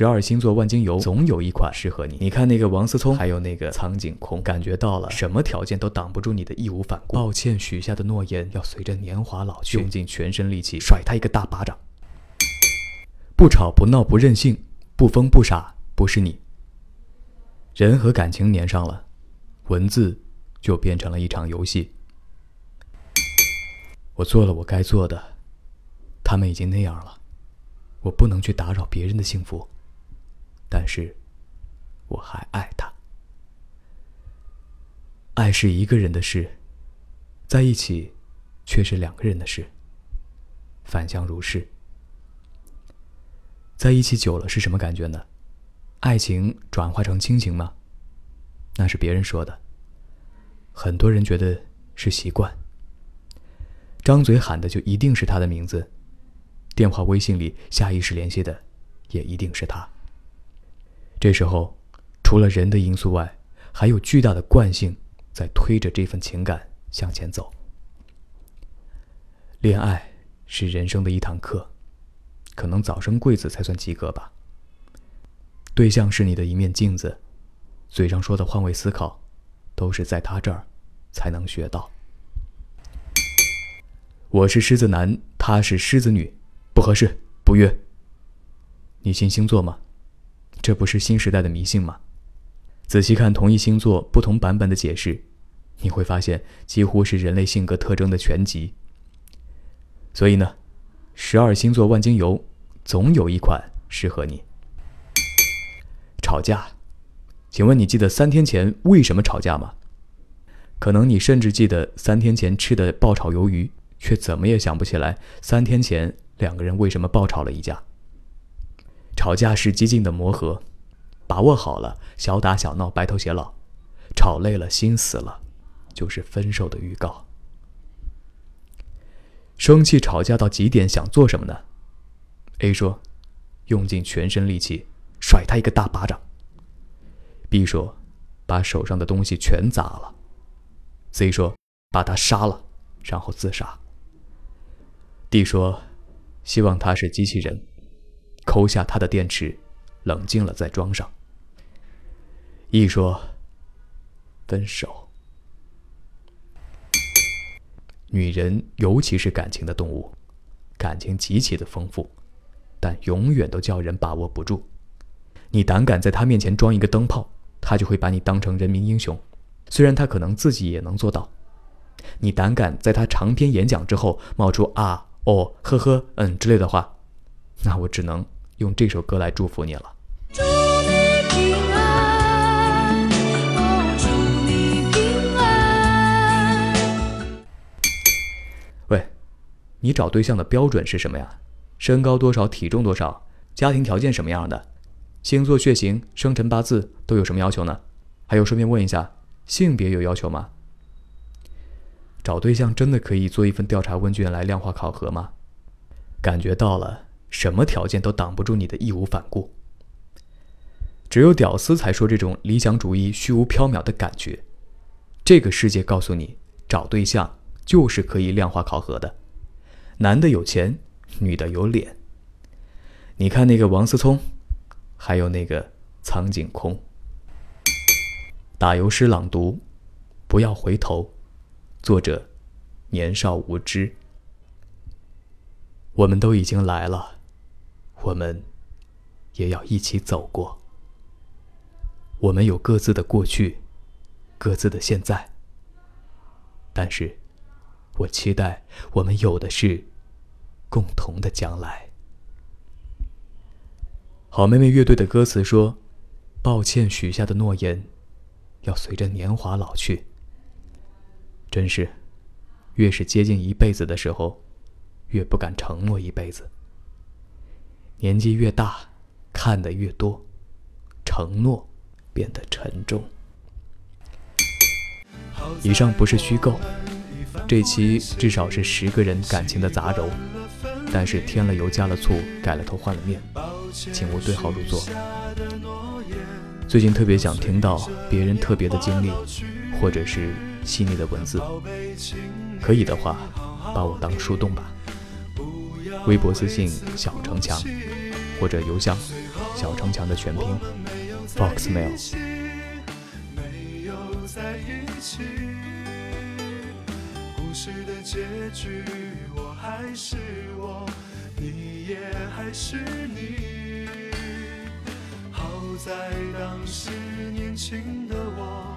十二星座万金油总有一款适合你。你看那个王思聪，还有那个苍井空，感觉到了什么条件都挡不住你的义无反顾。抱歉，许下的诺言要随着年华老去，用尽全身力气甩他一个大巴掌。不吵不闹不任性，不疯不傻，不是你。人和感情粘上了，文字就变成了一场游戏。我做了我该做的，他们已经那样了。我不能去打扰别人的幸福，但是我还爱他。爱是一个人的事，在一起却是两个人的事。反向如是。在一起久了是什么感觉呢？爱情转化成亲情吗？那是别人说的。很多人觉得是习惯。张嘴喊的就一定是他的名字。电话、微信里下意识联系的，也一定是他。这时候，除了人的因素外，还有巨大的惯性在推着这份情感向前走。恋爱是人生的一堂课，可能早生贵子才算及格吧。对象是你的一面镜子，嘴上说的换位思考，都是在他这儿才能学到。我是狮子男，他是狮子女。不合适，不约。你信星座吗？这不是新时代的迷信吗？仔细看同一星座不同版本的解释，你会发现几乎是人类性格特征的全集。所以呢，十二星座万金油总有一款适合你。吵架，请问你记得三天前为什么吵架吗？可能你甚至记得三天前吃的爆炒鱿鱼，却怎么也想不起来三天前。两个人为什么爆吵了一架？吵架是激进的磨合，把握好了，小打小闹，白头偕老；吵累了，心死了，就是分手的预告。生气吵架到极点，想做什么呢？A 说：“用尽全身力气甩他一个大巴掌。”B 说：“把手上的东西全砸了。”C 说：“把他杀了，然后自杀。”D 说。希望他是机器人，抠下他的电池，冷静了再装上。一说分手，女人尤其是感情的动物，感情极其的丰富，但永远都叫人把握不住。你胆敢在她面前装一个灯泡，她就会把你当成人民英雄，虽然她可能自己也能做到。你胆敢在她长篇演讲之后冒出啊？哦，呵呵，嗯之类的话，那我只能用这首歌来祝福你了。祝你平安，祝你平安。喂，你找对象的标准是什么呀？身高多少？体重多少？家庭条件什么样的？星座、血型、生辰八字都有什么要求呢？还有，顺便问一下，性别有要求吗？找对象真的可以做一份调查问卷来量化考核吗？感觉到了，什么条件都挡不住你的义无反顾。只有屌丝才说这种理想主义虚无缥缈的感觉。这个世界告诉你，找对象就是可以量化考核的。男的有钱，女的有脸。你看那个王思聪，还有那个苍井空。打油诗朗读，不要回头。作者：年少无知。我们都已经来了，我们也要一起走过。我们有各自的过去，各自的现在。但是，我期待我们有的是共同的将来。好妹妹乐队的歌词说：“抱歉，许下的诺言，要随着年华老去。”真是，越是接近一辈子的时候，越不敢承诺一辈子。年纪越大，看得越多，承诺变得沉重。以上不是虚构，这期至少是十个人感情的杂糅，但是添了油加了醋，改了头换了面，请勿对号入座。最近特别想听到别人特别的经历，或者是。细腻的文字，可以的话，把我当树洞吧。微博私信小城墙，或者邮箱小城墙的全拼，Foxmail。在当时年轻的我，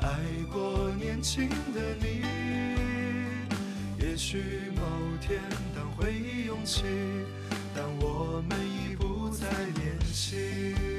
爱过年轻的你。也许某天当回忆涌起，当我们已不再联系。